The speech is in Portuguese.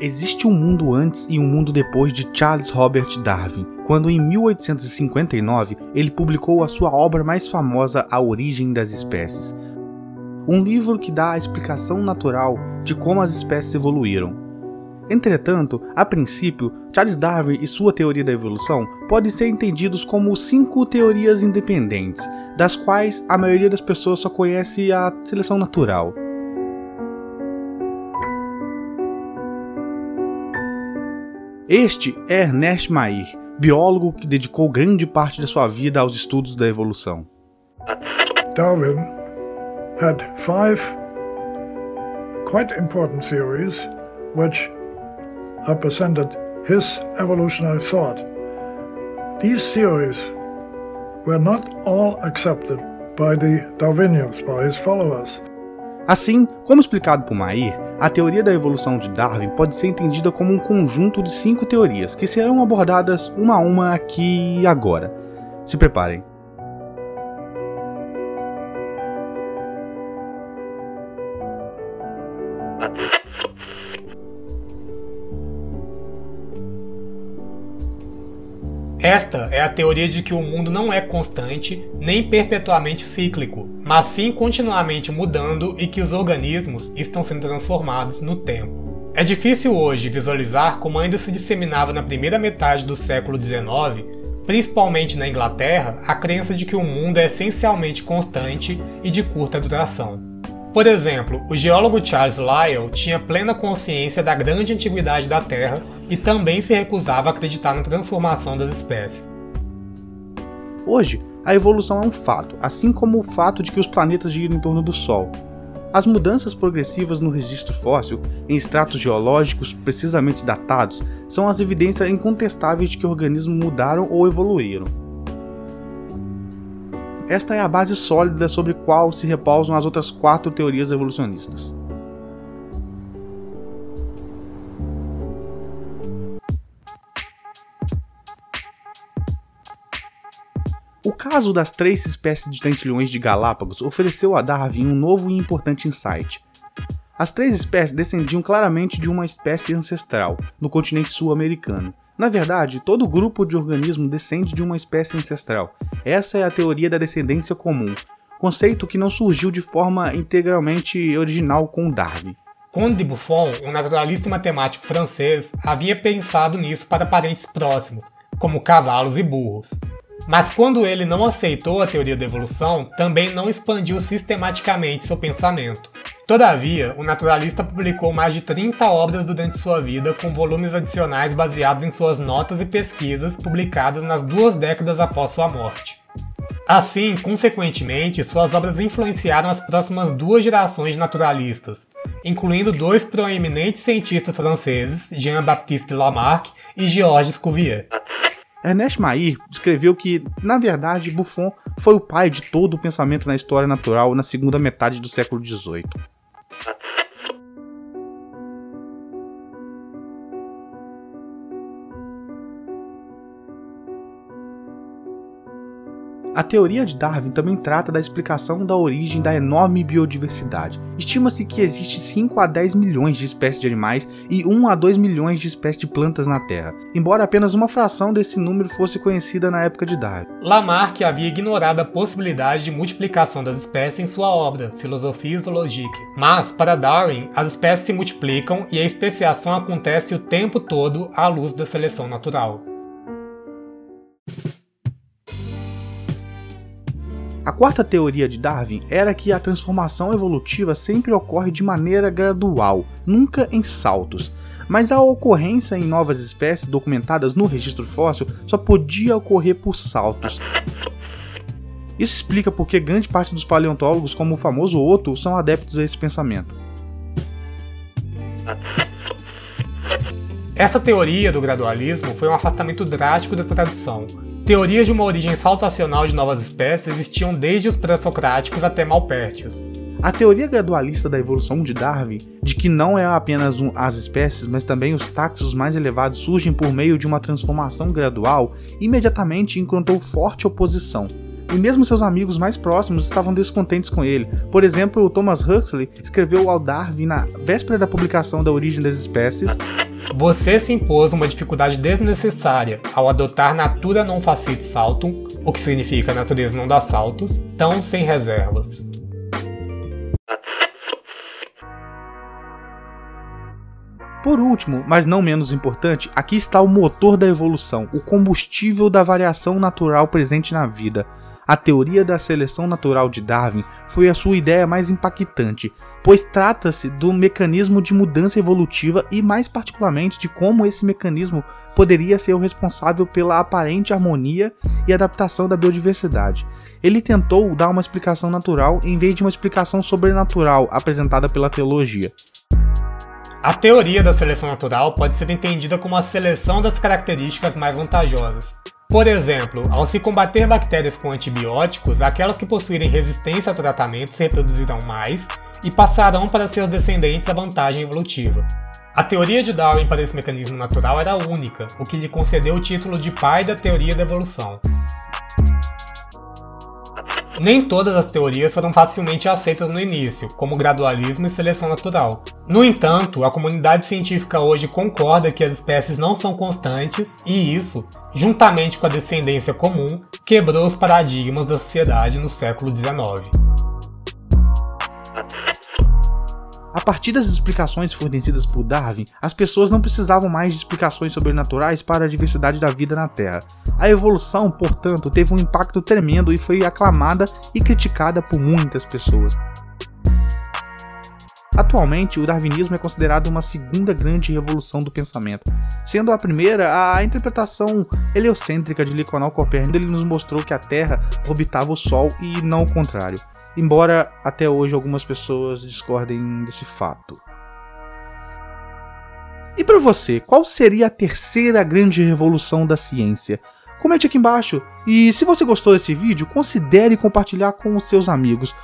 Existe um mundo antes e um mundo depois de Charles Robert Darwin, quando em 1859 ele publicou a sua obra mais famosa A Origem das Espécies. Um livro que dá a explicação natural de como as espécies evoluíram. Entretanto, a princípio, Charles Darwin e sua teoria da evolução podem ser entendidos como cinco teorias independentes, das quais a maioria das pessoas só conhece a seleção natural. Este é Ernest Mayr, biólogo que dedicou grande parte da sua vida aos estudos da evolução. Darwin had five quite important theories which represented his evolutionary thought. These theories were not all accepted by the Darwinians, by his followers. Assim, como explicado por Mayr, a teoria da evolução de Darwin pode ser entendida como um conjunto de cinco teorias que serão abordadas uma a uma aqui e agora. Se preparem. Esta é a teoria de que o mundo não é constante nem perpetuamente cíclico, mas sim continuamente mudando e que os organismos estão sendo transformados no tempo. É difícil hoje visualizar como ainda se disseminava na primeira metade do século XIX, principalmente na Inglaterra, a crença de que o mundo é essencialmente constante e de curta duração. Por exemplo, o geólogo Charles Lyell tinha plena consciência da grande antiguidade da Terra e também se recusava a acreditar na transformação das espécies. Hoje, a evolução é um fato, assim como o fato de que os planetas giram em torno do Sol. As mudanças progressivas no registro fóssil, em estratos geológicos precisamente datados, são as evidências incontestáveis de que organismos mudaram ou evoluíram. Esta é a base sólida sobre qual se repousam as outras quatro teorias evolucionistas. O caso das três espécies de tentilhões de Galápagos ofereceu a Darwin um novo e importante insight. As três espécies descendiam claramente de uma espécie ancestral, no continente sul-americano, na verdade, todo grupo de organismo descende de uma espécie ancestral. Essa é a teoria da descendência comum, conceito que não surgiu de forma integralmente original com Darwin. Conde de Buffon, um naturalista e matemático francês, havia pensado nisso para parentes próximos, como cavalos e burros. Mas quando ele não aceitou a teoria da evolução, também não expandiu sistematicamente seu pensamento. Todavia, o naturalista publicou mais de 30 obras durante sua vida, com volumes adicionais baseados em suas notas e pesquisas publicadas nas duas décadas após sua morte. Assim, consequentemente, suas obras influenciaram as próximas duas gerações de naturalistas, incluindo dois proeminentes cientistas franceses, Jean-Baptiste Lamarck e Georges Cuvier. Ernest Mayr escreveu que, na verdade, Buffon foi o pai de todo o pensamento na história natural na segunda metade do século XVIII. A teoria de Darwin também trata da explicação da origem da enorme biodiversidade. Estima-se que existe 5 a 10 milhões de espécies de animais e 1 a 2 milhões de espécies de plantas na Terra, embora apenas uma fração desse número fosse conhecida na época de Darwin. Lamarck havia ignorado a possibilidade de multiplicação das espécies em sua obra, Philosophie Zoologique. Mas, para Darwin, as espécies se multiplicam e a especiação acontece o tempo todo à luz da seleção natural. A quarta teoria de Darwin era que a transformação evolutiva sempre ocorre de maneira gradual, nunca em saltos. Mas a ocorrência em novas espécies documentadas no registro fóssil só podia ocorrer por saltos. Isso explica porque grande parte dos paleontólogos, como o famoso Otto, são adeptos a esse pensamento. Essa teoria do gradualismo foi um afastamento drástico da tradição, Teorias de uma origem saltacional de novas espécies existiam desde os pré-socráticos até Malpértios. A teoria gradualista da evolução de Darwin, de que não é apenas um, as espécies, mas também os taxos mais elevados surgem por meio de uma transformação gradual, imediatamente encontrou forte oposição. E mesmo seus amigos mais próximos estavam descontentes com ele. Por exemplo, Thomas Huxley escreveu ao Darwin na véspera da publicação da Origem das Espécies você se impôs uma dificuldade desnecessária ao adotar natura non facit saltum, o que significa natureza não dá saltos, tão sem reservas. Por último, mas não menos importante, aqui está o motor da evolução, o combustível da variação natural presente na vida. A teoria da seleção natural de Darwin foi a sua ideia mais impactante, pois trata-se do mecanismo de mudança evolutiva e, mais particularmente, de como esse mecanismo poderia ser o responsável pela aparente harmonia e adaptação da biodiversidade. Ele tentou dar uma explicação natural em vez de uma explicação sobrenatural apresentada pela teologia. A teoria da seleção natural pode ser entendida como a seleção das características mais vantajosas. Por exemplo, ao se combater bactérias com antibióticos, aquelas que possuírem resistência ao tratamento se reproduzirão mais e passarão para seus descendentes a vantagem evolutiva. A teoria de Darwin para esse mecanismo natural era única, o que lhe concedeu o título de pai da teoria da evolução. Nem todas as teorias foram facilmente aceitas no início, como gradualismo e seleção natural. No entanto, a comunidade científica hoje concorda que as espécies não são constantes e isso, juntamente com a descendência comum, quebrou os paradigmas da sociedade no século XIX. A partir das explicações fornecidas por Darwin, as pessoas não precisavam mais de explicações sobrenaturais para a diversidade da vida na Terra. A evolução, portanto, teve um impacto tremendo e foi aclamada e criticada por muitas pessoas. Atualmente, o darwinismo é considerado uma segunda grande revolução do pensamento, sendo a primeira a interpretação heliocêntrica de Nicolau Copérnico, ele nos mostrou que a Terra orbitava o Sol e não o contrário embora até hoje algumas pessoas discordem desse fato. E para você, qual seria a terceira grande revolução da ciência? Comente aqui embaixo. E se você gostou desse vídeo, considere compartilhar com os seus amigos.